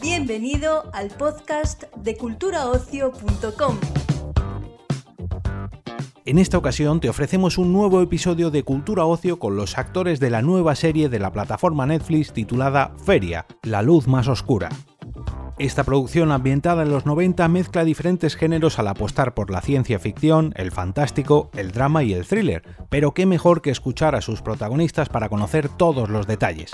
Bienvenido al podcast de culturaocio.com. En esta ocasión te ofrecemos un nuevo episodio de Cultura Ocio con los actores de la nueva serie de la plataforma Netflix titulada Feria, la luz más oscura. Esta producción ambientada en los 90 mezcla diferentes géneros al apostar por la ciencia ficción, el fantástico, el drama y el thriller, pero qué mejor que escuchar a sus protagonistas para conocer todos los detalles.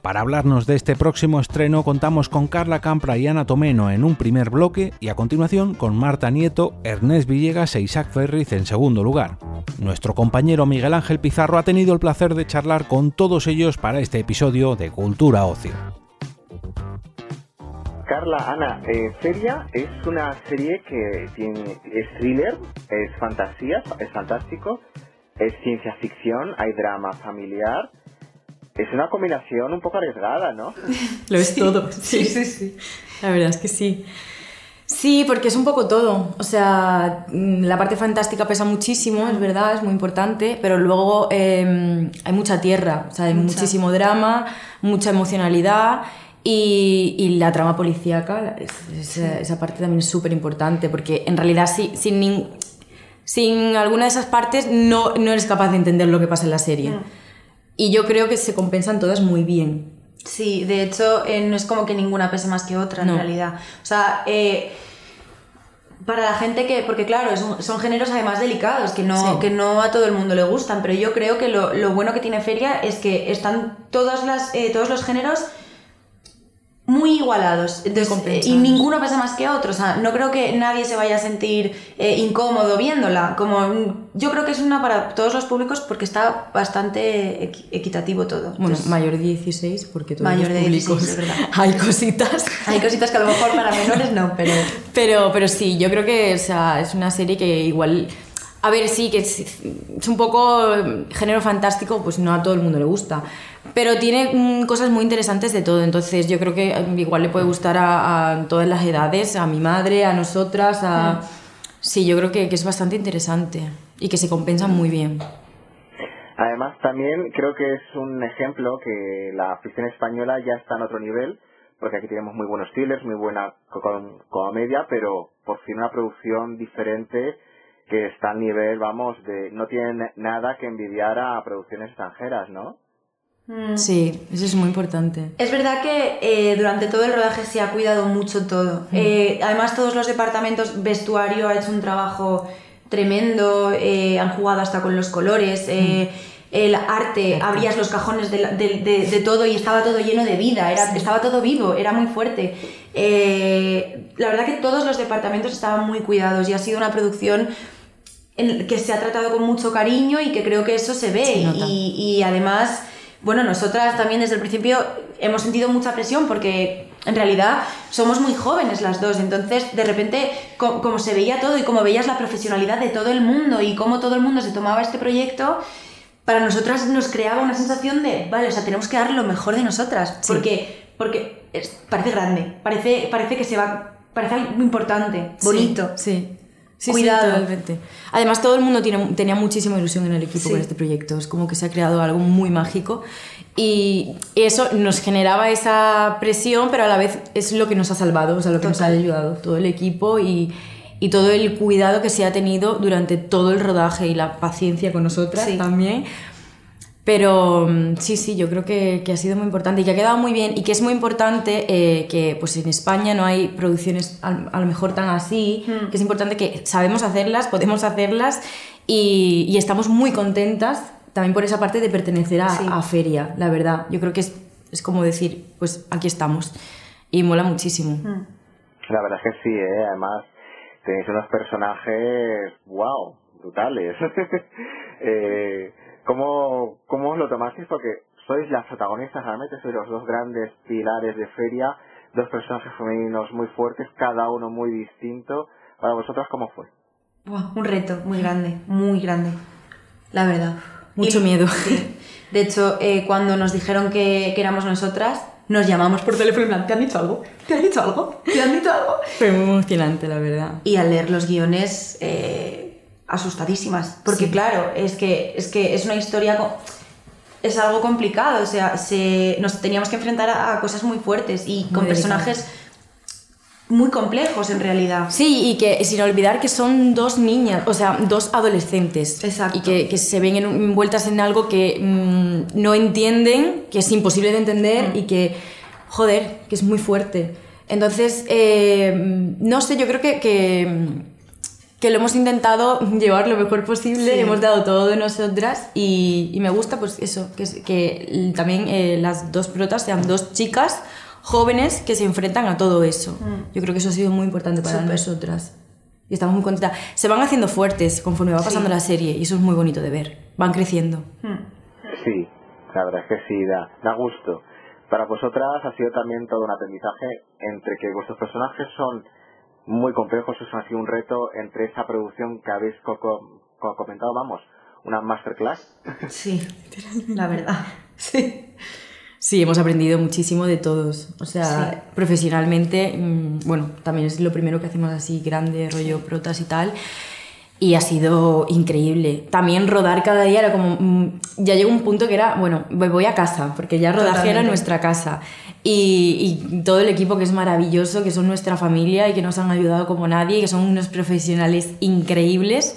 Para hablarnos de este próximo estreno contamos con Carla Campra y Ana Tomeno en un primer bloque y a continuación con Marta Nieto, Ernest Villegas e Isaac Ferriz en segundo lugar. Nuestro compañero Miguel Ángel Pizarro ha tenido el placer de charlar con todos ellos para este episodio de Cultura Ocio. Carla, Ana, eh, Feria es una serie que tiene, es thriller, es fantasía, es fantástico, es ciencia ficción, hay drama familiar es una combinación un poco arriesgada, ¿no? Lo es todo. Sí, sí, sí. La verdad es que sí. Sí, porque es un poco todo. O sea, mm, la parte fantástica pesa muchísimo, es verdad, es muy importante, pero luego em, hay mucha tierra, o sea, hay muchísimo drama, mucha emocionalidad y, la trama policíaca, esa parte también es súper importante, porque en realidad sí, sin, sin alguna de esas partes no, no eres capaz de entender lo que pasa en la serie. Mm. Y yo creo que se compensan todas muy bien. Sí, de hecho, eh, no es como que ninguna pese más que otra, en realidad. O sea, eh, para la gente que. Porque, claro, son, géneros además delicados, que no, que no a todo el mundo le gustan, pero yo creo que lo, lo bueno que tiene Feria es que están todas las, eh, todos los géneros muy igualados Entonces, y ninguno pesa más que otro. O sea, no creo que nadie se vaya a sentir eh, incómodo viéndola. Como, yo creo que es una para todos los públicos porque está bastante equitativo todo. Bueno, mayor de 16 porque todos mayor los de 16, es verdad. hay cositas. hay cositas que a lo mejor para menores no, pero... Pero, pero sí, yo creo que o sea, es una serie que igual... A ver, sí, que es, es un poco género fantástico, pues no a todo el mundo le gusta pero tiene mm, cosas muy interesantes de todo, entonces yo creo que mm, igual le puede gustar a, todas las edades, a mi madre, a nosotras, a... Mm. Sí, yo creo que, que, es bastante interesante y que se compensa muy bien. Además, también creo que es un ejemplo que la ficción española ya está en otro nivel, porque aquí tenemos muy buenos thrillers, muy buena comedia, pero por fin una producción diferente que está al nivel, vamos, de no tiene nada que envidiar a producciones extranjeras, ¿no? Mm. Sí, eso es muy importante. Es verdad que eh, durante todo el rodaje se ha cuidado mucho todo. Mm. Eh, además, todos los departamentos, vestuario ha hecho un trabajo tremendo, eh, han jugado hasta con los colores. Mm. El arte, abrías los cajones de, todo y estaba todo lleno de vida, era, estaba todo vivo, era muy fuerte. la verdad que todos los departamentos estaban muy cuidados y ha sido una producción en que se ha tratado con mucho cariño y que creo que eso se ve. y, y además bueno, nosotras también desde el principio hemos sentido mucha presión porque en realidad somos muy jóvenes las dos, entonces de repente como se veía todo y como veías la profesionalidad de todo el mundo y cómo todo el mundo se tomaba este proyecto, para nosotras nos creaba una sensación de, vale, o sea, tenemos que dar lo mejor de nosotras, porque, porque parece grande, parece, parece que se va, parece algo importante, bonito. sí. Sí, Cuidado. totalmente. Además, todo el mundo tiene, tenía muchísima ilusión en el equipo con este proyecto. Es como que se ha creado algo muy mágico. Y eso nos generaba esa presión, pero a la vez es lo que nos ha salvado, o sea, lo que nos ha ayudado. Todo el equipo y, y, todo el cuidado que se ha tenido durante todo el rodaje y la paciencia con nosotras también pero mm, sí, sí, yo creo que, que, ha sido muy importante y que ha quedado muy bien y que es muy importante eh, que pues en España no hay producciones a, lo mejor tan así, hmm. que es importante que sabemos hacerlas, podemos hacerlas y, y, estamos muy contentas también por esa parte de pertenecer a, a, Feria, la verdad. Yo creo que es, es, como decir, pues aquí estamos y mola muchísimo. Hmm. La verdad es que sí, ¿eh? además tenéis unos personajes, wow, brutales. eh, ¿Cómo, cómo os lo tomasteis? Porque sois las protagonistas, realmente sois los dos grandes pilares de feria, dos personajes femeninos muy fuertes, cada uno muy distinto. Para vosotras, ¿cómo fue? un reto muy grande, muy grande, la verdad. Mucho miedo. De hecho, eh, cuando nos dijeron que, que, éramos nosotras, nos llamamos por teléfono y plan, ¿te han dicho algo? ¿Te han dicho algo? ¿Te han dicho algo? Fue muy emocionante, la verdad. Y al leer los guiones... Eh, asustadísimas. Porque claro, es que es, que es una historia... es algo complicado, o sea, se, nos teníamos que enfrentar a, cosas muy fuertes y con personajes muy complejos en realidad. Sí, y que sin olvidar que son dos niñas, o sea, dos adolescentes. Exacto. Y que, que se ven envueltas en algo que mm, no entienden, que es imposible de entender mm. y que, joder, que es muy fuerte. Entonces, eh, no sé, yo creo que, que, que, lo hemos intentado llevar lo mejor posible, hemos dado todo de nosotras y, y me gusta pues eso, que, que también eh, las dos protas sean dos chicas jóvenes que se enfrentan a todo eso. Mm. Yo creo que eso ha sido muy importante para nosotras. Y estamos muy contentas. Se van haciendo fuertes conforme va pasando la serie y eso es muy bonito de ver. Van creciendo. Mm. Sí, la verdad es que sí, da, da gusto. Para vosotras ha sido también todo un aprendizaje entre que vuestros personajes son muy complejos, eso ha sido un reto entre esa producción que habéis comentado, vamos, una masterclass. Sí, la verdad. Sí. Sí, hemos aprendido muchísimo de todos. O sea, profesionalmente, mm, bueno, también es lo primero que hacemos así, grande, rollo protas y tal. Y ha sido increíble. También rodar cada día era como. Mm, ya llegó un punto que era, bueno, voy a casa, porque ya rodaje era nuestra casa. Y, y, todo el equipo que es maravilloso, que son nuestra familia y que nos han ayudado como nadie, que son unos profesionales increíbles.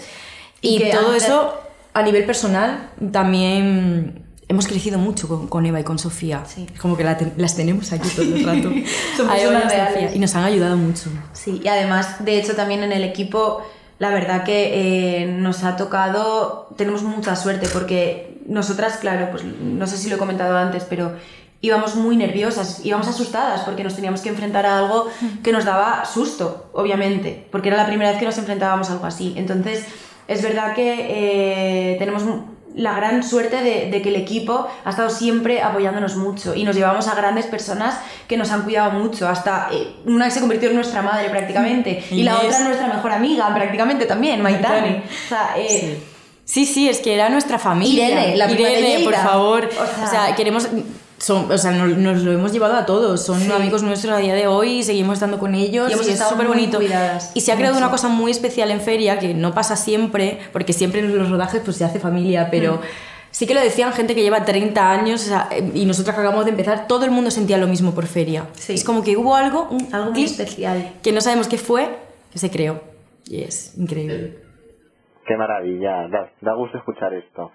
Y, todo eso a nivel personal también hemos crecido mucho con, Eva y con Sofía. Sí. Como que las tenemos aquí todo el rato. y nos han ayudado mucho. Sí, y además, de hecho, también en el equipo, la verdad que eh, nos ha tocado, tenemos mucha suerte porque nosotras, claro, pues no sé si lo he comentado antes, pero íbamos muy nerviosas, íbamos asustadas porque nos teníamos que enfrentar a algo que nos daba susto, obviamente, porque era la primera vez que nos enfrentábamos a algo así. Entonces, es verdad que eh, tenemos la gran suerte de, que el equipo ha estado siempre apoyándonos mucho y nos llevamos a grandes personas que nos han cuidado mucho, hasta eh, una se convirtió en nuestra madre prácticamente y, la otra nuestra mejor amiga prácticamente también, Maitani. O sea, eh, sí. sí. es que era nuestra familia. Irene, la Irene, por favor. o sea queremos o sea, nos, lo hemos llevado a todos. Son amigos nuestros a día de hoy y seguimos estando con ellos. Y, es súper bonito. Y se ha creado una cosa muy especial en Feria que no pasa siempre, porque siempre en los rodajes pues se hace familia, pero. Mm. Sí que lo decían gente que lleva 30 años y nosotros que acabamos de empezar, todo el mundo sentía lo mismo por feria. Es como que hubo algo, algo muy especial. Que no sabemos qué fue, que se creó. Y es increíble. Qué maravilla, da, da gusto escuchar esto.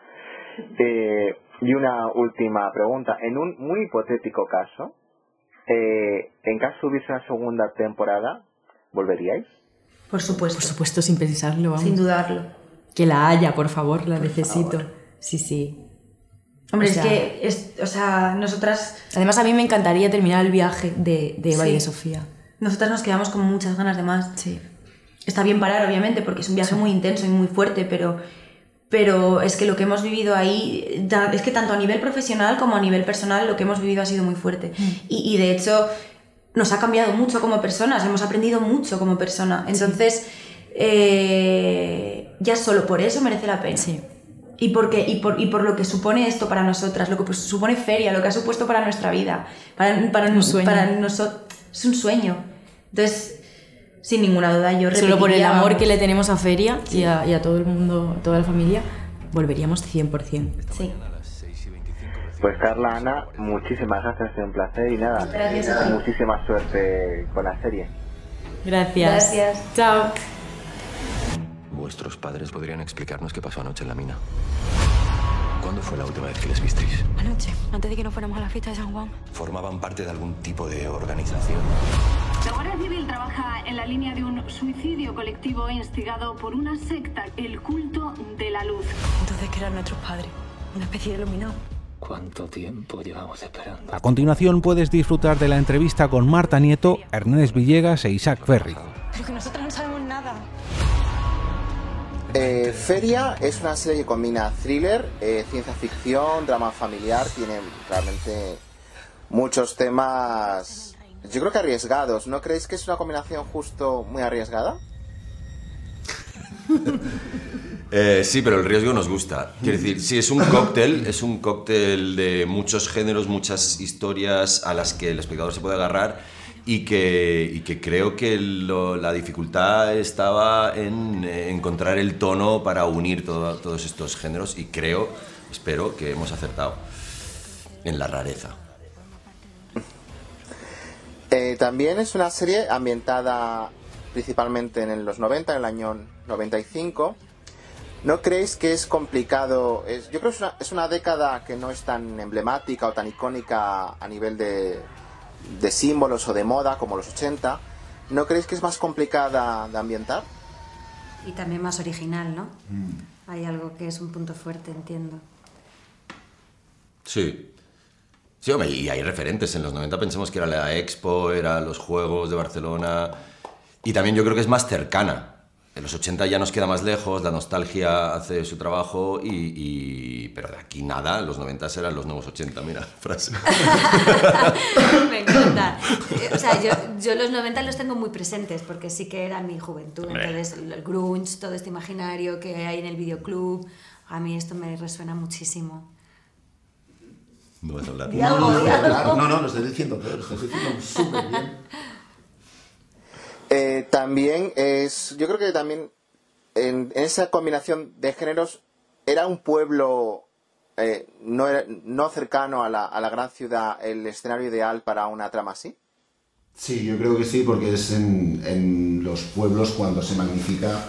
Eh, y una última pregunta. En un muy hipotético caso, eh, en caso hubiese una segunda temporada, ¿volveríais? Por supuesto. Por supuesto, sin pensarlo. Sin dudarlo. Que la haya, por favor, la necesito. Sí, sí. Hombre, es que, es, o sea, nosotras... Además, a mí me encantaría terminar el viaje de, de Eva y de Sofía. Nosotras nos quedamos con muchas ganas de más. Sí. Está bien parar, obviamente, porque es un viaje muy intenso y muy fuerte, pero pero es que lo que hemos vivido ahí, es que tanto a nivel profesional como a nivel personal, lo que hemos vivido ha sido muy fuerte. Mm. Y, de hecho, nos ha cambiado mucho como personas, hemos aprendido mucho como persona. Entonces, eh, ya solo por eso merece la pena. Sí. Y, porque, y, por, y por lo que supone esto para nosotras, lo que pues, supone feria, lo que ha supuesto para nuestra vida, para, para, para nosotros, es un sueño. Entonces, sin ninguna duda, yo Solo por el amor que le tenemos a Feria y, a, todo el mundo, a toda la familia, volveríamos 100%. Sí. Pues Carla, Ana, muchísimas gracias, ha sido un placer y nada, gracias muchísima suerte con la serie. Gracias. Gracias. Chao. Vuestros padres podrían explicarnos qué pasó anoche en la mina. ¿Cuándo fue la última vez que les visteis? Anoche, antes de que nos fuéramos a la fiesta de San Juan. ¿Formaban parte de algún tipo de organización? La Guardia Civil trabaja en la línea de un suicidio colectivo instigado por una secta, el culto de la luz. Entonces, ¿qué eran nuestros padres? ¿Una especie de iluminado? ¿Cuánto tiempo llevamos esperando? A continuación puedes disfrutar de la entrevista con Marta Nieto, Ernest Villegas e Isaac Ferry. Pero que nosotros no sabemos nada. Eh, Feria es una serie que combina thriller, eh, ciencia ficción, drama familiar, tiene realmente muchos temas yo creo que arriesgados. ¿No creéis que es una combinación justo muy arriesgada? Eh, sí, pero el riesgo nos gusta. Quiero decir, si es un cóctel, es un cóctel de muchos géneros, muchas historias a las que el espectador se puede agarrar y que, y que creo que lo- la dificultad estaba en eh, encontrar el tono para unir todo- todos estos géneros y creo, espero que hemos acertado en la rareza. Eh, también es una serie ambientada principalmente en los 90, en el año 95. ¿No creéis que es complicado? Es, yo creo que es una, es una década que no es tan emblemática o tan icónica a nivel de, de símbolos o de moda como los 80. ¿No creéis que es más complicada de ambientar? Y también más original, ¿no? Hay algo que es un punto fuerte, entiendo. Sí. Sí, hombre, y hay referentes. En los 90 pensamos que era la Expo, eran los Juegos de Barcelona. Y también yo creo que es más cercana. En los 80 ya nos queda más lejos, la nostalgia hace su trabajo, y, y- pero de aquí nada, los 90 eran los nuevos 80, mira, frase. Me encanta. Eh, O sea, yo, yo los 90 los tengo muy presentes porque sí que era mi juventud. Hombre. Entonces, el grunge, todo este imaginario que hay en el videoclub, a mí esto me resuena muchísimo. No vas a hablar. Algo, di algo. No, no, lo estoy diciendo, pero lo estoy diciendo súper bien. Eh, también es, yo creo que también en, en esa combinación de géneros era un pueblo eh, no, era- no cercano a la, a la gran ciudad el escenario ideal para una trama así. Sí, yo creo que sí, porque es en, en los pueblos cuando se magnifica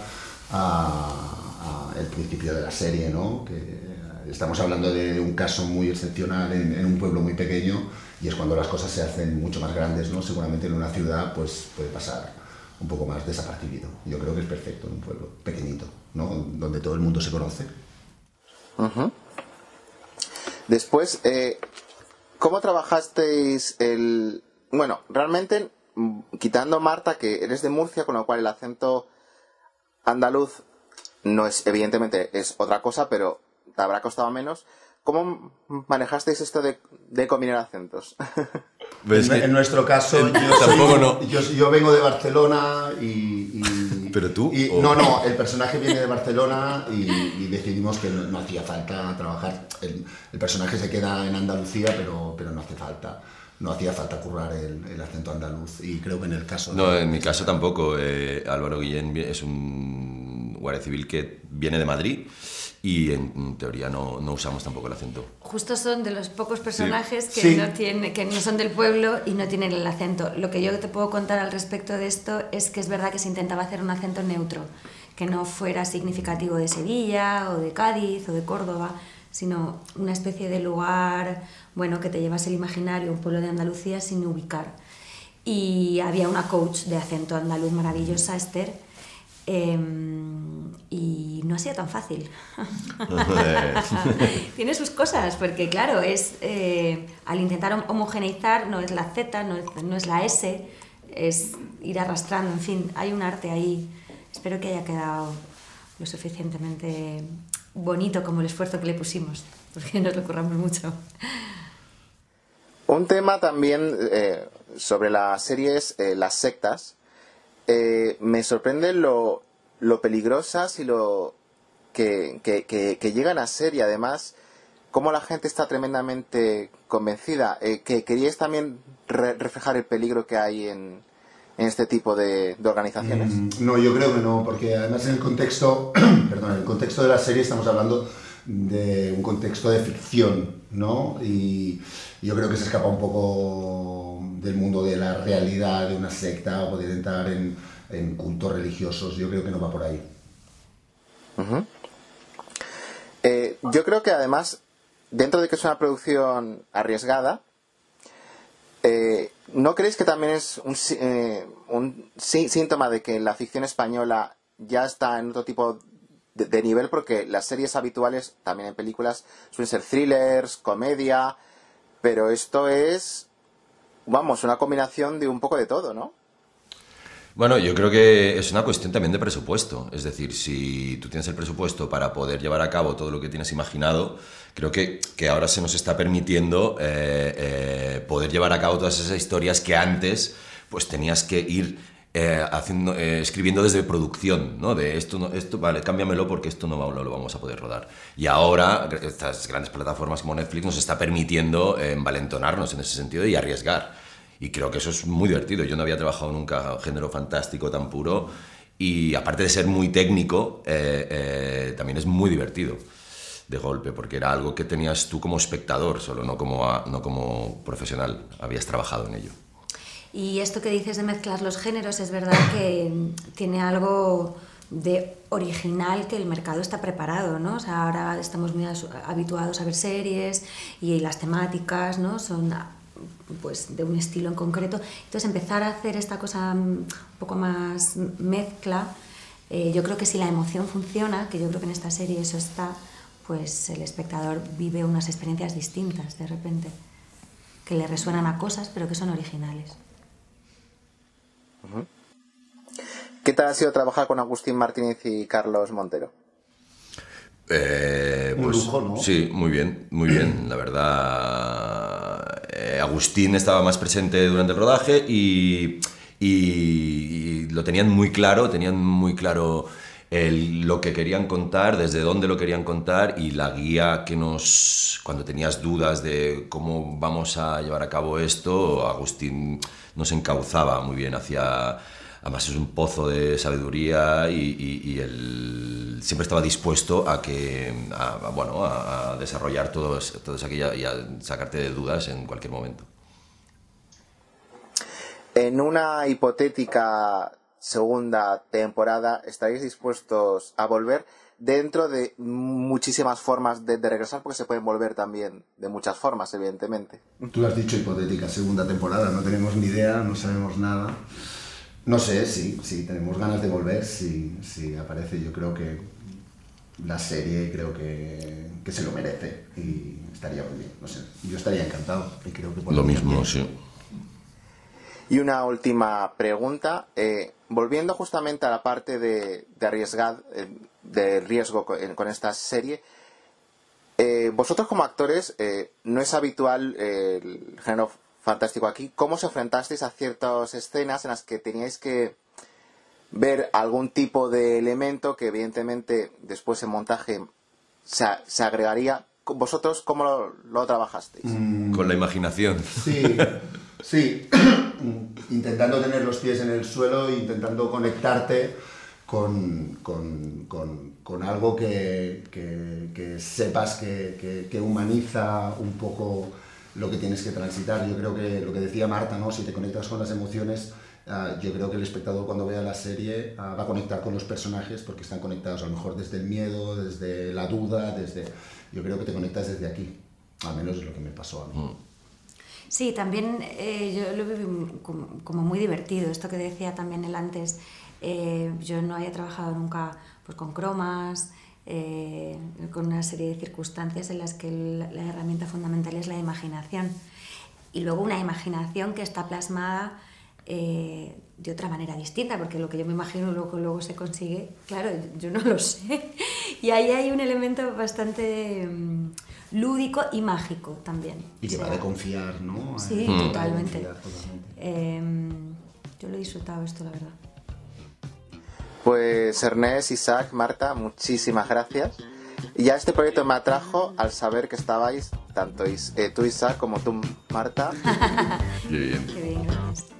a- a el principio de la serie, ¿no? Que estamos hablando de un caso muy excepcional en, un pueblo muy pequeño y es cuando las cosas se hacen mucho más grandes, ¿no? Seguramente en una ciudad pues puede pasar un poco más desapercibido. Yo creo que es perfecto en un pueblo pequeñito, ¿no? Donde todo el mundo se conoce. Después, eh, ¿cómo trabajasteis el... Bueno, realmente, quitando Marta, que eres de Murcia, con lo cual el acento andaluz no es, evidentemente, es otra cosa, pero te habrá costado menos. ¿Cómo manejasteis esto de, de combinar acentos? Ves En, que- en nuestro caso, en- yo, soy- tampoco no. yo, yo vengo de Barcelona y... y- ¿Pero tú? y- o- no, no, el personaje viene de Barcelona y, y decidimos que no, no hacía falta trabajar. El, el personaje se queda en Andalucía, pero, pero no hace falta. No hacía falta currar el, el acento andaluz. Y creo que en el caso... No, de- en mi caso tampoco. Eh, Álvaro Guillén es un guardia civil que viene de Madrid y en teoría no, no usamos tampoco el acento. Justo son de los pocos personajes que, Sí. no tiene, que no son del pueblo y no tienen el acento. Lo que yo te puedo contar al respecto de esto es que es verdad que se intentaba hacer un acento neutro, que no fuera significativo de Sevilla o de Cádiz o de Córdoba, sino una especie de lugar bueno, que te llevas el imaginario, un pueblo de Andalucía sin ubicar. Y había una coach de acento andaluz maravillosa, Esther, em, y no ha sido tan fácil. Tiene sus cosas, porque claro, es eh, al intentar hom- homogeneizar, no es la Z, no es, no es la S, es ir arrastrando, en fin, hay un arte ahí. Espero que haya quedado lo suficientemente bonito como el esfuerzo que le pusimos, porque nos lo curramos mucho. Un tema también eh, sobre las series, eh, las sectas. Eh, me sorprende lo, lo peligrosas y lo que, que- llegan a ser y además cómo la gente está tremendamente convencida. Eh, que queríais también re- reflejar el peligro que hay en, en este tipo de, de organizaciones. Mm, No, yo creo que no, porque además en el contexto, perdón, en el contexto de la serie estamos hablando de un contexto de ficción, ¿no? Y yo creo que se escapa un poco del mundo de la realidad de una secta o poder entrar en, cultos religiosos. Yo creo que no va por ahí. Eh, yo creo que además, dentro de que es una producción arriesgada, eh, ¿no creéis que también es un, eh, un sí- síntoma de que la ficción española ya está en otro tipo de, de nivel? Porque las series habituales, también en películas, suelen ser thrillers, comedia, pero esto es, vamos, una combinación de un poco de todo, ¿no? Bueno, yo creo que es una cuestión también de presupuesto. Es decir, si tú tienes el presupuesto para poder llevar a cabo todo lo que tienes imaginado, creo que, que ahora se nos está permitiendo eh, eh, poder llevar a cabo todas esas historias que antes pues tenías que ir eh, haciendo, eh, escribiendo desde producción, ¿no? De esto, no, esto vale, cámbiamelo porque esto no, lo vamos a poder rodar. Y ahora estas grandes plataformas como Netflix nos está permitiendo eh, envalentonarnos en ese sentido y arriesgar. Y creo que eso es muy divertido. Yo no había trabajado nunca género fantástico tan puro y aparte de ser muy técnico, eh, eh, también es muy divertido de golpe, porque era algo que tenías tú como espectador, solo no como, no como profesional, habías trabajado en ello. Y esto que dices de mezclar los géneros, es verdad que tiene algo de original que el mercado está preparado, ¿no? O sea, ahora estamos muy habituados a ver series y las temáticas, ¿no? Son pues de un estilo en concreto. Entonces empezar a hacer esta cosa un poco más mezcla, eh, yo creo que si la emoción funciona, que yo creo que en esta serie eso está, pues el espectador vive unas experiencias distintas de repente, que le resuenan a cosas pero que son originales. ¿Qué tal ha sido trabajar con Agustín Martínez y Carlos Montero? Eh, pues, lujo, ¿no? Sí, muy bien, muy bien. La verdad, eh, Agustín estaba más presente durante el rodaje y, y, lo tenían muy claro, tenían muy claro lo que querían contar, desde dónde lo querían contar y la guía que nos, cuando tenías dudas de cómo vamos a llevar a cabo esto, Agustín nos encauzaba muy bien hacia... Además es un pozo de sabiduría y, él siempre estaba dispuesto a que, bueno, a, desarrollar todas aquellas y a sacarte de dudas en cualquier momento. En una hipotética segunda temporada, ¿estaréis dispuestos a volver? Dentro de muchísimas formas de, regresar, porque se pueden volver también de muchas formas, evidentemente. Tú has dicho hipotética segunda temporada, no tenemos ni idea, no sabemos nada. No sé, sí, sí, tenemos ganas de volver, si sí, aparece. Yo creo que la serie creo que, que, se lo merece y estaría muy bien. No sé, yo estaría encantado y creo que Lo mismo, sí. Y una última pregunta. Eh, volviendo justamente a la parte de, de arriesgar, eh, de riesgo con, esta serie, eh, vosotros como actores, eh, no es habitual el género fantástico aquí. ¿Cómo os enfrentasteis a ciertas escenas en las que teníais que ver algún tipo de elemento que evidentemente después en montaje se, se agregaría? ¿Vosotros cómo lo, lo trabajasteis? Mm. Con la imaginación. Sí, sí. intentando tener los pies en el suelo intentando conectarte con, algo que, sepas que, humaniza un poco lo que tienes que transitar. Yo creo que lo que decía Marta, ¿no? si te conectas con las emociones, ah, yo creo que el espectador cuando vea la serie ah, va a conectar con los personajes porque están conectados a lo mejor desde el miedo, desde la duda, desde... Yo creo que te conectas desde aquí, al menos es lo que me pasó a mí. Mm. Sí, también eh, yo lo viví como, muy divertido, esto que decía también él antes, eh, yo no había trabajado nunca pues, con cromas, eh, con una serie de circunstancias en las que la herramienta fundamental es la imaginación. Y luego una imaginación que está plasmada de otra manera distinta, porque lo que yo me imagino luego, luego se consigue, claro, yo no lo sé. Y ahí hay un elemento bastante... Mm, lúdico y mágico también. Y que va de confiar, ¿no? Sí, mm. totalmente. Em, yo lo he disfrutado esto, la verdad. Pues Ernest, Isaac, Marta, muchísimas gracias. Y ya este proyecto me atrajo al saber que estabais, tanto eh, tú Isaac como tú Marta. Qué bien. Qué bien, gracias.